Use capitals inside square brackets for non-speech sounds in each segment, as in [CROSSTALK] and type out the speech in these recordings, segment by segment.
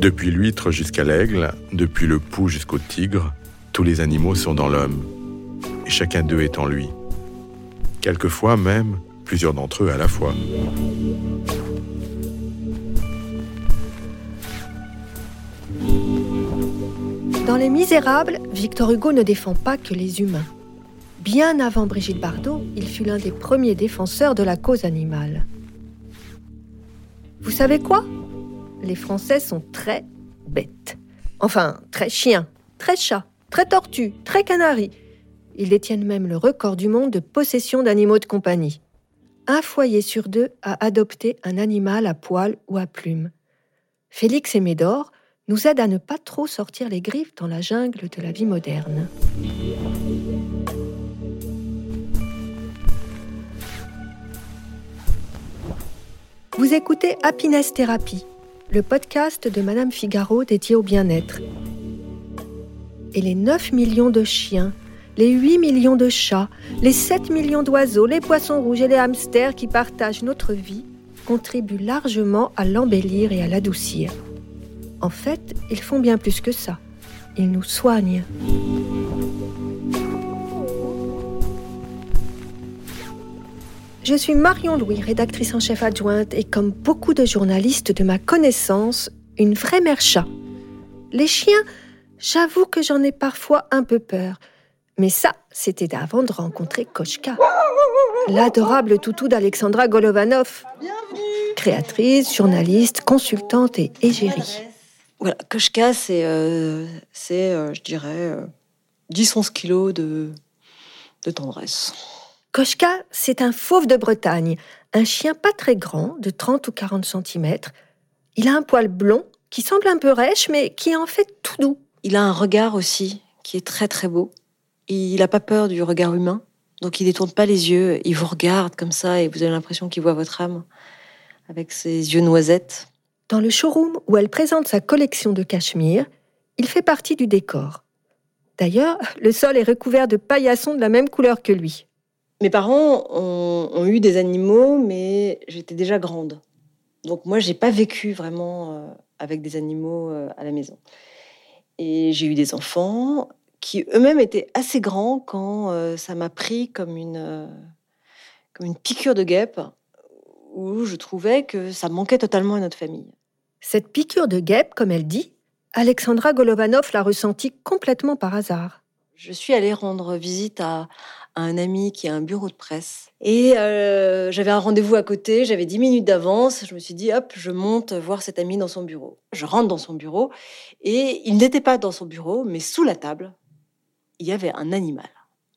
Depuis l'huître jusqu'à l'aigle, depuis le pou jusqu'au tigre, tous les animaux sont dans l'homme, et chacun d'eux est en lui. Quelquefois même, plusieurs d'entre eux à la fois. Dans Les Misérables, Victor Hugo ne défend pas que les humains. Bien avant Brigitte Bardot, il fut l'un des premiers défenseurs de la cause animale. Vous savez quoi? Les Français sont très bêtes. Enfin, très chiens, très chats, très tortues, très canaris. Ils détiennent même le record du monde de possession d'animaux de compagnie. Un foyer sur deux a adopté un animal à poil ou à plumes. Félix et Médor nous aident à ne pas trop sortir les griffes dans la jungle de la vie moderne. Vous écoutez Happiness Therapy, le podcast de Madame Figaro dédié au bien-être. Et les 9 millions de chiens, les 8 millions de chats, les 7 millions d'oiseaux, les poissons rouges et les hamsters qui partagent notre vie contribuent largement à l'embellir et à l'adoucir. En fait, ils font bien plus que ça. Ils nous soignent. Je suis Marion Louis, rédactrice en chef adjointe et comme beaucoup de journalistes de ma connaissance, une vraie mère chat. Les chiens, j'avoue que j'en ai parfois un peu peur. Mais ça, c'était avant de rencontrer Koshka, l'adorable toutou d'Alexandra Golovanov, créatrice, journaliste, consultante et égérie. Voilà, Koshka, c'est, euh, c'est euh, je dirais, euh, 10-11 kilos de, de tendresse. Koshka, c'est un fauve de Bretagne, un chien pas très grand, de 30 ou 40 cm. Il a un poil blond qui semble un peu rêche, mais qui est en fait tout doux. Il a un regard aussi qui est très très beau. Il n'a pas peur du regard humain, donc il détourne pas les yeux. Il vous regarde comme ça et vous avez l'impression qu'il voit votre âme avec ses yeux noisettes. Dans le showroom où elle présente sa collection de cachemire, il fait partie du décor. D'ailleurs, le sol est recouvert de paillassons de la même couleur que lui. Mes parents ont, ont eu des animaux, mais j'étais déjà grande. Donc moi, j'ai pas vécu vraiment euh, avec des animaux euh, à la maison. Et j'ai eu des enfants qui eux-mêmes étaient assez grands quand euh, ça m'a pris comme une, euh, comme une piqûre de guêpe où je trouvais que ça manquait totalement à notre famille. Cette piqûre de guêpe, comme elle dit, Alexandra Golovanov l'a ressentie complètement par hasard. Je suis allée rendre visite à, à un ami qui a un bureau de presse. Et euh, j'avais un rendez-vous à côté, j'avais 10 minutes d'avance. Je me suis dit, hop, je monte voir cet ami dans son bureau. Je rentre dans son bureau et il n'était pas dans son bureau, mais sous la table, il y avait un animal.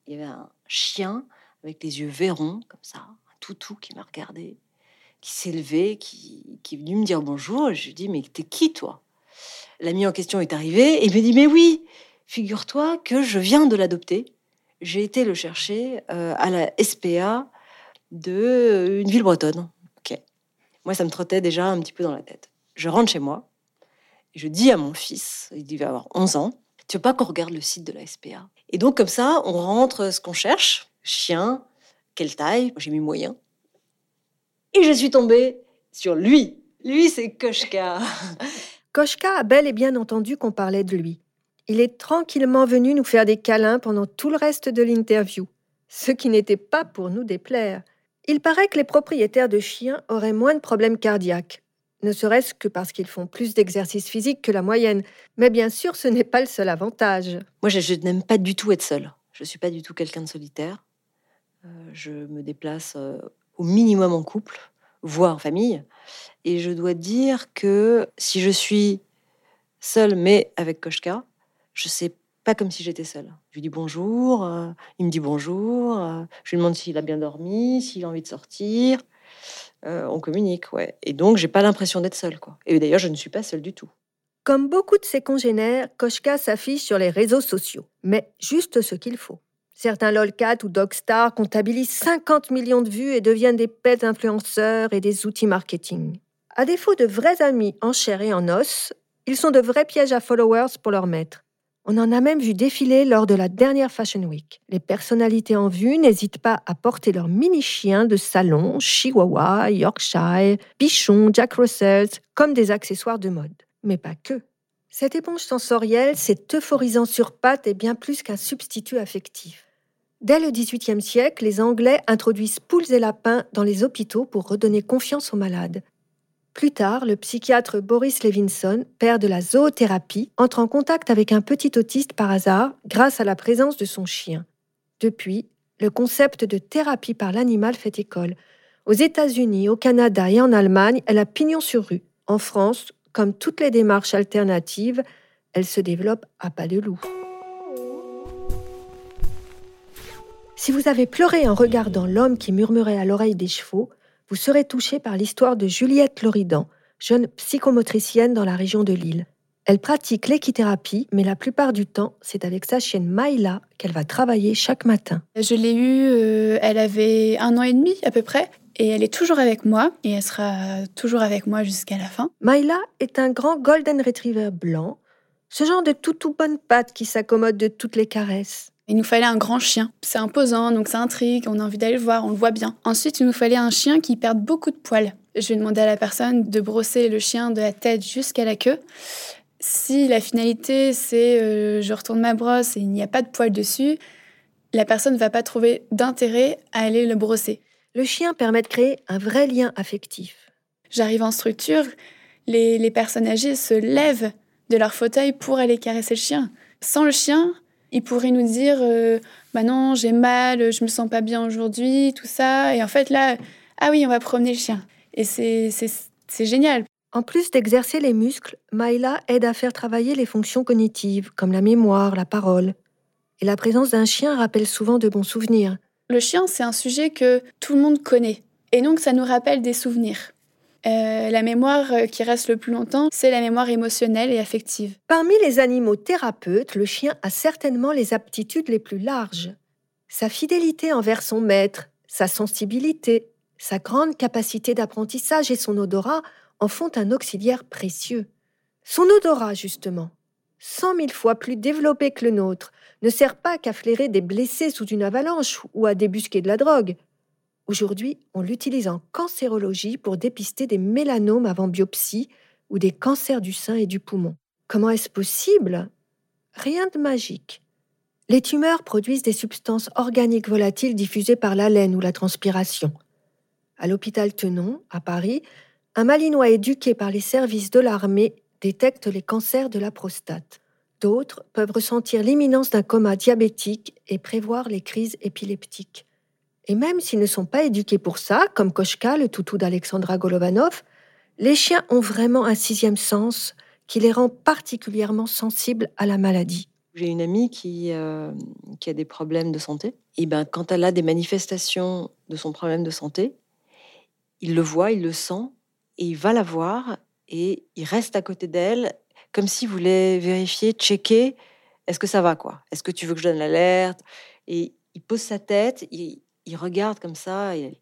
Il y avait un chien avec les yeux verrons, comme ça, un toutou qui m'a regardé, qui s'est levé, qui, est venu me dire bonjour. Je lui dis, mais t'es qui, toi? L'ami en question est arrivé et il me dit, mais oui, figure-toi que je viens de l'adopter. J'ai été le chercher euh, à la SPA de euh, une ville bretonne. Ok. Moi, ça me trottait déjà un petit peu dans la tête. Je rentre chez moi et je dis à mon fils, il devait avoir 11 ans, tu veux pas qu'on regarde le site de la SPA Et donc, comme ça, on rentre ce qu'on cherche chien, quelle taille? J'ai mis moyen. Et je suis tombée sur lui. Lui, c'est Koshka. [LAUGHS] Koshka a bel et bien entendu qu'on parlait de lui. Il est tranquillement venu nous faire des câlins pendant tout le reste de l'interview, ce qui n'était pas pour nous déplaire. Il paraît que les propriétaires de chiens auraient moins de problèmes cardiaques, ne serait-ce que parce qu'ils font plus d'exercice physique que la moyenne. Mais bien sûr, ce n'est pas le seul avantage. Moi, je, n'aime pas du tout être seule. Je suis pas du tout quelqu'un de solitaire. Euh, je me déplace euh, au minimum en couple, voire en famille. Et je dois dire que si je suis seule, mais avec Koshka, je sais pas comme si j'étais seule. Je lui dis bonjour, euh, il me dit bonjour, je lui demande s'il a bien dormi, s'il a envie de sortir. Euh, on communique, ouais. Et donc, j'ai pas l'impression d'être seule, quoi. Et d'ailleurs, je ne suis pas seule du tout. Comme beaucoup de ses congénères, Koshka s'affiche sur les réseaux sociaux, mais juste ce qu'il faut. Certains lolcat ou dogstar comptabilisent 50 millions de vues et deviennent des pets influenceurs et des outils marketing. À défaut de vrais amis en chair et en os, ils sont de vrais pièges à followers pour leur maître. On en a même vu défiler lors de la dernière Fashion Week. Les personnalités en vue n'hésitent pas à porter leurs mini-chiens de salon, Chihuahua, Yorkshire, Bichon, Jack Russell, comme des accessoires de mode. Mais pas que. Cette éponge sensorielle, cet euphorisant sur pattes est bien plus qu'un substitut affectif. Dès le XVIIIe siècle, les Anglais introduisent poules et lapins dans les hôpitaux pour redonner confiance aux malades. Plus tard, le psychiatre Boris Levinson, père de la zoothérapie, entre en contact avec un petit autiste par hasard grâce à la présence de son chien. Depuis, le concept de thérapie par l'animal fait école. Aux États-Unis, au Canada et en Allemagne, elle a pignon sur rue. En France, comme toutes les démarches alternatives, elle se développe à pas de loup. Si vous avez pleuré en regardant l'homme qui murmurait à l'oreille des chevaux, vous serez touché par l'histoire de Juliette Loridan, jeune psychomotricienne dans la région de Lille. Elle pratique l'équithérapie, mais la plupart du temps, c'est avec sa chienne Maïla qu'elle va travailler chaque matin. Je l'ai eue, euh, elle avait un an et demi à peu près, et elle est toujours avec moi, et elle sera toujours avec moi jusqu'à la fin. Maïla est un grand golden retriever blanc, ce genre de toutou bonne patte qui s'accommode de toutes les caresses. Il nous fallait un grand chien. C'est imposant, donc ça intrigue, on a envie d'aller le voir, on le voit bien. Ensuite, il nous fallait un chien qui perde beaucoup de poils. Je vais demander à la personne de brosser le chien de la tête jusqu'à la queue. Si la finalité c'est euh, je retourne ma brosse et il n'y a pas de poils dessus, la personne ne va pas trouver d'intérêt à aller le brosser. Le chien permet de créer un vrai lien affectif. J'arrive en structure, les, les personnes âgées se lèvent de leur fauteuil pour aller caresser le chien. Sans le chien, il pourrait nous dire euh, bah non, j'ai mal, je me sens pas bien aujourd'hui, tout ça. Et en fait, là, ah oui, on va promener le chien. Et c'est génial. En plus d'exercer les muscles, Maïla aide à faire travailler les fonctions cognitives, comme la mémoire, la parole. Et la présence d'un chien rappelle souvent de bons souvenirs. Le chien, c'est un sujet que tout le monde connaît. Et donc, ça nous rappelle des souvenirs. Euh, la mémoire euh, qui reste le plus longtemps, c'est la mémoire émotionnelle et affective. Parmi les animaux thérapeutes, le chien a certainement les aptitudes les plus larges. Sa fidélité envers son maître, sa sensibilité, sa grande capacité d'apprentissage et son odorat en font un auxiliaire précieux. Son odorat, justement, cent mille fois plus développé que le nôtre, ne sert pas qu'à flairer des blessés sous une avalanche ou à débusquer de la drogue. Aujourd'hui, on l'utilise en cancérologie pour dépister des mélanomes avant biopsie ou des cancers du sein et du poumon. Comment est-ce possible? Rien de magique. Les tumeurs produisent des substances organiques volatiles diffusées par l'haleine ou la transpiration. À l'hôpital Tenon, à Paris, un Malinois éduqué par les services de l'armée détecte les cancers de la prostate. D'autres peuvent ressentir l'imminence d'un coma diabétique et prévoir les crises épileptiques. Et même s'ils ne sont pas éduqués pour ça, comme Koshka, le toutou d'Alexandra Golovanov, les chiens ont vraiment un sixième sens qui les rend particulièrement sensibles à la maladie. J'ai une amie qui, euh, qui a des problèmes de santé. Et ben, quand elle a des manifestations de son problème de santé, il le voit, il le sent, et il va la voir, et il reste à côté d'elle, comme s'il voulait vérifier, checker, est-ce que ça va, quoi? Est-ce que tu veux que je donne l'alerte? Et il pose sa tête, il regarde comme ça, il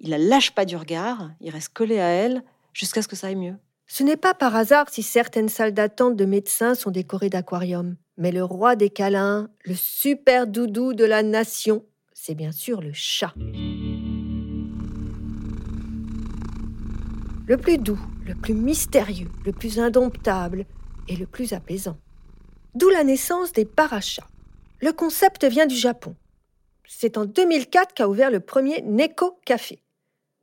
la, lâche pas du regard, il reste collé à elle jusqu'à ce que ça aille mieux. Ce n'est pas par hasard si certaines salles d'attente de médecins sont décorées d'aquariums. Mais le roi des câlins, le super doudou de la nation, c'est bien sûr le chat. Le plus doux, le plus mystérieux, le plus indomptable et le plus apaisant. D'où la naissance des parachats. Le concept vient du Japon. C'est en 2004 qu'a ouvert le premier Neko Café.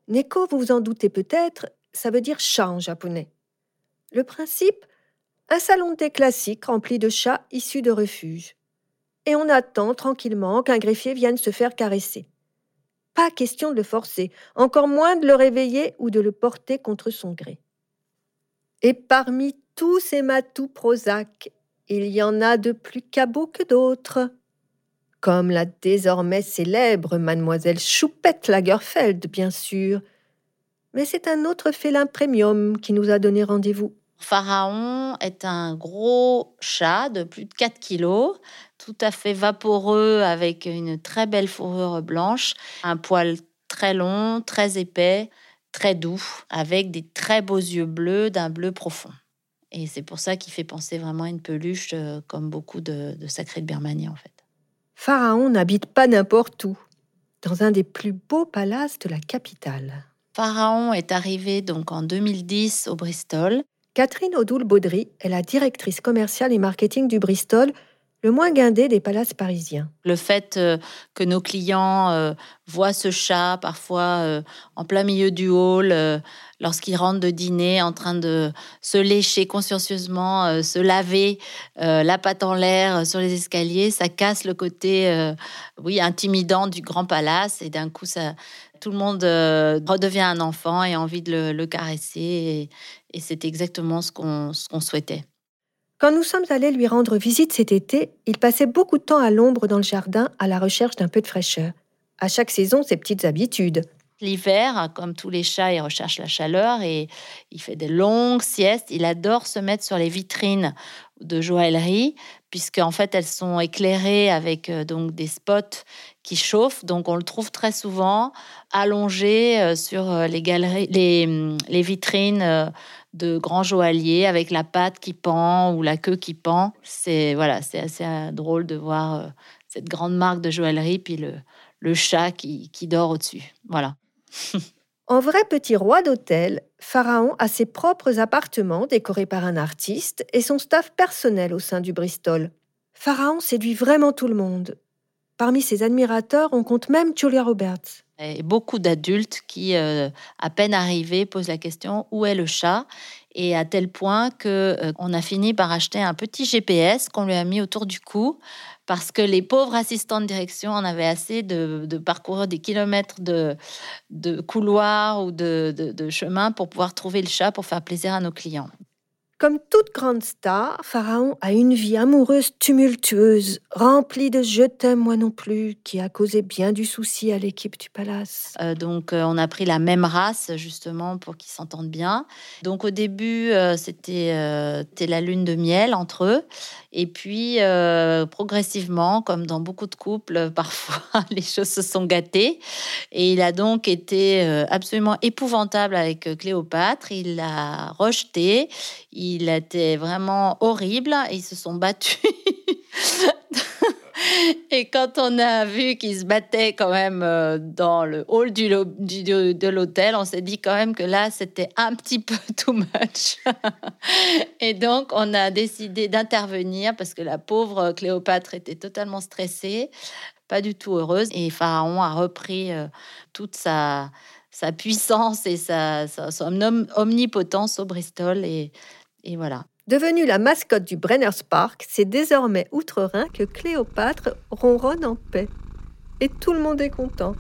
Neko, vous vous en doutez peut-être, ça veut dire chat en japonais. Le principe Un salon de thé classique rempli de chats issus de refuges. Et on attend tranquillement qu'un greffier vienne se faire caresser. Pas question de le forcer, encore moins de le réveiller ou de le porter contre son gré. Et parmi tous ces matous Prozac, il y en a de plus cabots que d'autres, comme la désormais célèbre mademoiselle Choupette Lagerfeld, bien sûr. Mais c'est un autre félin premium qui nous a donné rendez-vous. Pharaon est un gros chat de plus de 4 kilos, tout à fait vaporeux avec une très belle fourrure blanche, un poil très long, très épais, très doux, avec des très beaux yeux bleus d'un bleu profond. Et c'est pour ça qu'il fait penser vraiment à une peluche, euh, comme beaucoup de, de sacrés de Birmanie en fait. Pharaon n'habite pas n'importe où, dans un des plus beaux palaces de la capitale. Pharaon est arrivé donc en 2010 au Bristol. Catherine Odoul-Baudry est la directrice commerciale et marketing du Bristol, le moins guindé des palaces parisiens. Le fait euh, que nos clients euh, voient ce chat parfois euh, en plein milieu du hall, lorsqu'ils rentrent de dîner, en train de se lécher consciencieusement, se laver la patte en l'air sur les escaliers, ça casse le côté, oui, intimidant du grand palace et d'un coup, ça, tout le monde redevient un enfant et a envie de le, caresser. Et, c'est exactement ce qu'on souhaitait. Quand nous sommes allés lui rendre visite cet été, il passait beaucoup de temps à l'ombre dans le jardin à la recherche d'un peu de fraîcheur. À chaque saison, ses petites habitudes. L'hiver, comme tous les chats, il recherche la chaleur et il fait des longues siestes. Il adore se mettre sur les vitrines de joaillerie, puisque en fait elles sont éclairées avec euh, donc des spots qui chauffent. Donc on le trouve très souvent allongé euh, sur euh, les galeries, les, hum, les vitrines de grands joailliers avec la patte qui pend ou la queue qui pend. C'est voilà, c'est assez euh, drôle de voir euh, cette grande marque de joaillerie puis le, le chat qui, qui dort au-dessus. Voilà. [LAUGHS] en vrai petit roi d'hôtel, Pharaon a ses propres appartements décorés par un artiste et son staff personnel au sein du Bristol. Pharaon séduit vraiment tout le monde. Parmi ses admirateurs, on compte même Julia Roberts. Et beaucoup d'adultes qui, euh, à peine arrivés, posent la question où est le chat? Et à tel point que euh, on a fini par acheter un petit GPS qu'on lui a mis autour du cou parce que les pauvres assistants de direction en avaient assez de, parcourir des kilomètres de, couloirs ou de, de chemins pour pouvoir trouver le chat pour faire plaisir à nos clients. Comme toute grande star, Pharaon a une vie amoureuse tumultueuse, remplie de je t'aime moi non plus, qui a causé bien du souci à l'équipe du palace. Euh, donc euh, on a pris la même race justement pour qu'ils s'entendent bien. Donc au début euh, c'était la lune de miel entre eux, et puis progressivement, comme dans beaucoup de couples, [LAUGHS] parfois les choses se sont gâtées, et il a donc été absolument épouvantable avec Cléopâtre. Il l'a rejeté. Il était vraiment horrible. Ils se sont battus. [LAUGHS] Et quand on a vu qu'ils se battaient quand même euh, dans le hall du, de l'hôtel, on s'est dit quand même que là, c'était un petit peu [LAUGHS] too much. [LAUGHS] Et donc, on a décidé d'intervenir parce que la pauvre Cléopâtre était totalement stressée, pas du tout heureuse. Et Pharaon a repris euh, toute sa, sa puissance et sa, son omnipotence au Bristol. Et et voilà. Devenue la mascotte du Brenner's Park, c'est désormais outre-Rhin que Cléopâtre ronronne en paix. Et tout le monde est content.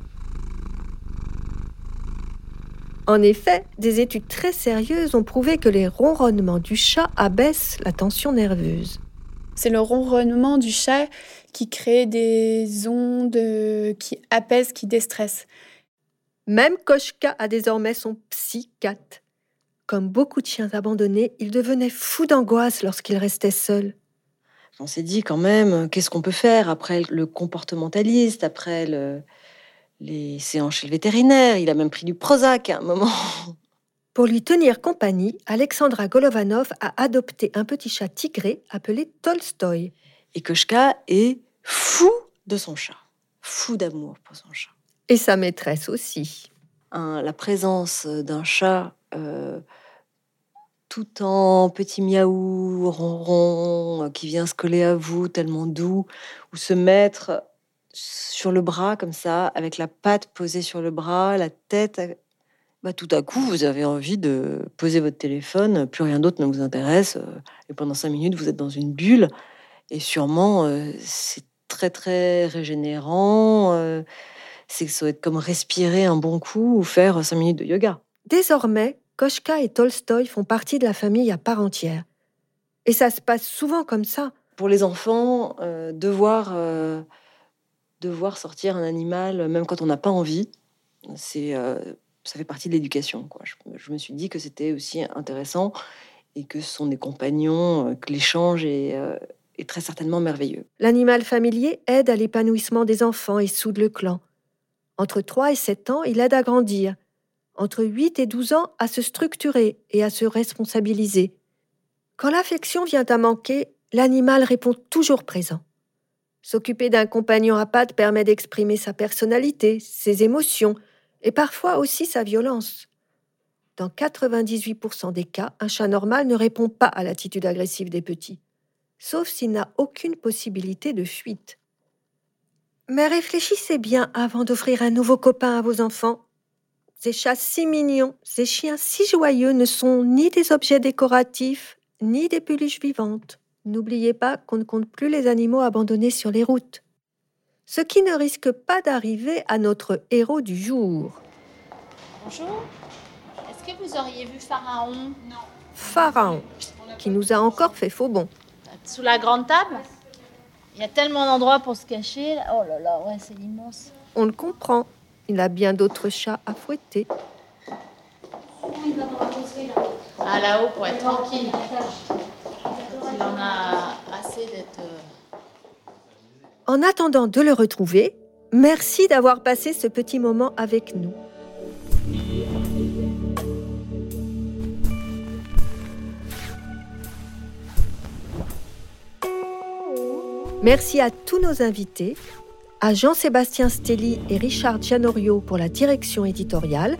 En effet, des études très sérieuses ont prouvé que les ronronnements du chat abaissent la tension nerveuse. C'est le ronronnement du chat qui crée des ondes qui apaisent, qui déstressent. Même Koshka a désormais son psychiatre. Comme beaucoup de chiens abandonnés, il devenait fou d'angoisse lorsqu'il restait seul. On s'est dit quand même, qu'est-ce qu'on peut faire après le comportementaliste, après les séances chez le vétérinaire? Il a même pris du Prozac à un moment. [LAUGHS] Pour lui tenir compagnie, Alexandra Golovanov a adopté un petit chat tigré appelé Tolstoy. Et Koshka est fou de son chat, fou d'amour pour son chat. Et sa maîtresse aussi. la présence d'un chat euh, tout en petit miaou, ronron, euh, qui vient se coller à vous, tellement doux, ou se mettre sur le bras comme ça, avec la patte posée sur le bras, la tête. Bah, tout à coup, vous avez envie de poser votre téléphone, plus rien d'autre ne vous intéresse, euh, et pendant cinq minutes, vous êtes dans une bulle, et sûrement, c'est très très régénérant c'est que ça va être comme respirer un bon coup ou faire cinq minutes de yoga. Désormais, Koshka et Tolstoï font partie de la famille à part entière. Et ça se passe souvent comme ça. Pour les enfants, euh, devoir, euh, devoir sortir un animal, même quand on n'a pas envie, c'est, euh, ça fait partie de l'éducation. Quoi. Je, je me suis dit que c'était aussi intéressant et que ce sont des compagnons, que l'échange est, est très certainement merveilleux. L'animal familier aide à l'épanouissement des enfants et soude le clan. Entre 3 et 7 ans, il aide à grandir. Entre 8 et 12 ans, à se structurer et à se responsabiliser. Quand l'affection vient à manquer, l'animal répond toujours présent. S'occuper d'un compagnon à pattes permet d'exprimer sa personnalité, ses émotions et parfois aussi sa violence. Dans 98% des cas, un chat normal ne répond pas à l'attitude agressive des petits, sauf s'il n'a aucune possibilité de fuite. Mais réfléchissez bien avant d'offrir un nouveau copain à vos enfants. Ces chats si mignons, ces chiens si joyeux ne sont ni des objets décoratifs, ni des peluches vivantes. N'oubliez pas qu'on ne compte plus les animaux abandonnés sur les routes. Ce qui ne risque pas d'arriver à notre héros du jour. Bonjour. Est-ce que vous auriez vu Pharaon? Pharaon, qui nous a encore fait faux bon. Sous la grande table? Il y a tellement d'endroits pour se cacher. Oh là là, ouais, c'est immense. On le comprend. Il a bien d'autres chats à fouetter. Ah là-haut pour être tranquille. Il en a assez d'être. euh, En attendant de le retrouver, merci d'avoir passé ce petit moment avec nous. Merci à tous nos invités, à Jean-Sébastien Stelli et Richard Gianorio pour la direction éditoriale,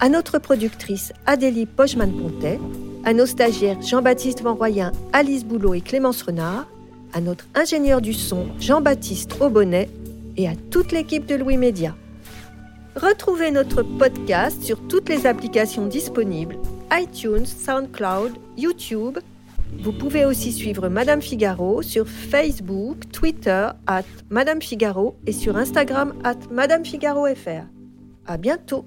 à notre productrice Adélie Pojman-Pontet, à nos stagiaires Jean-Baptiste Van Royen, Alice Boulot et Clémence Renard, à notre ingénieur du son Jean-Baptiste Aubonnet et à toute l'équipe de Louis Média. Retrouvez notre podcast sur toutes les applications disponibles iTunes, SoundCloud, YouTube. Vous pouvez aussi suivre Madame Figaro sur Facebook, Twitter, at Madame Figaro et sur Instagram, at Madame Figaro FR. À bientôt!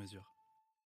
mesure.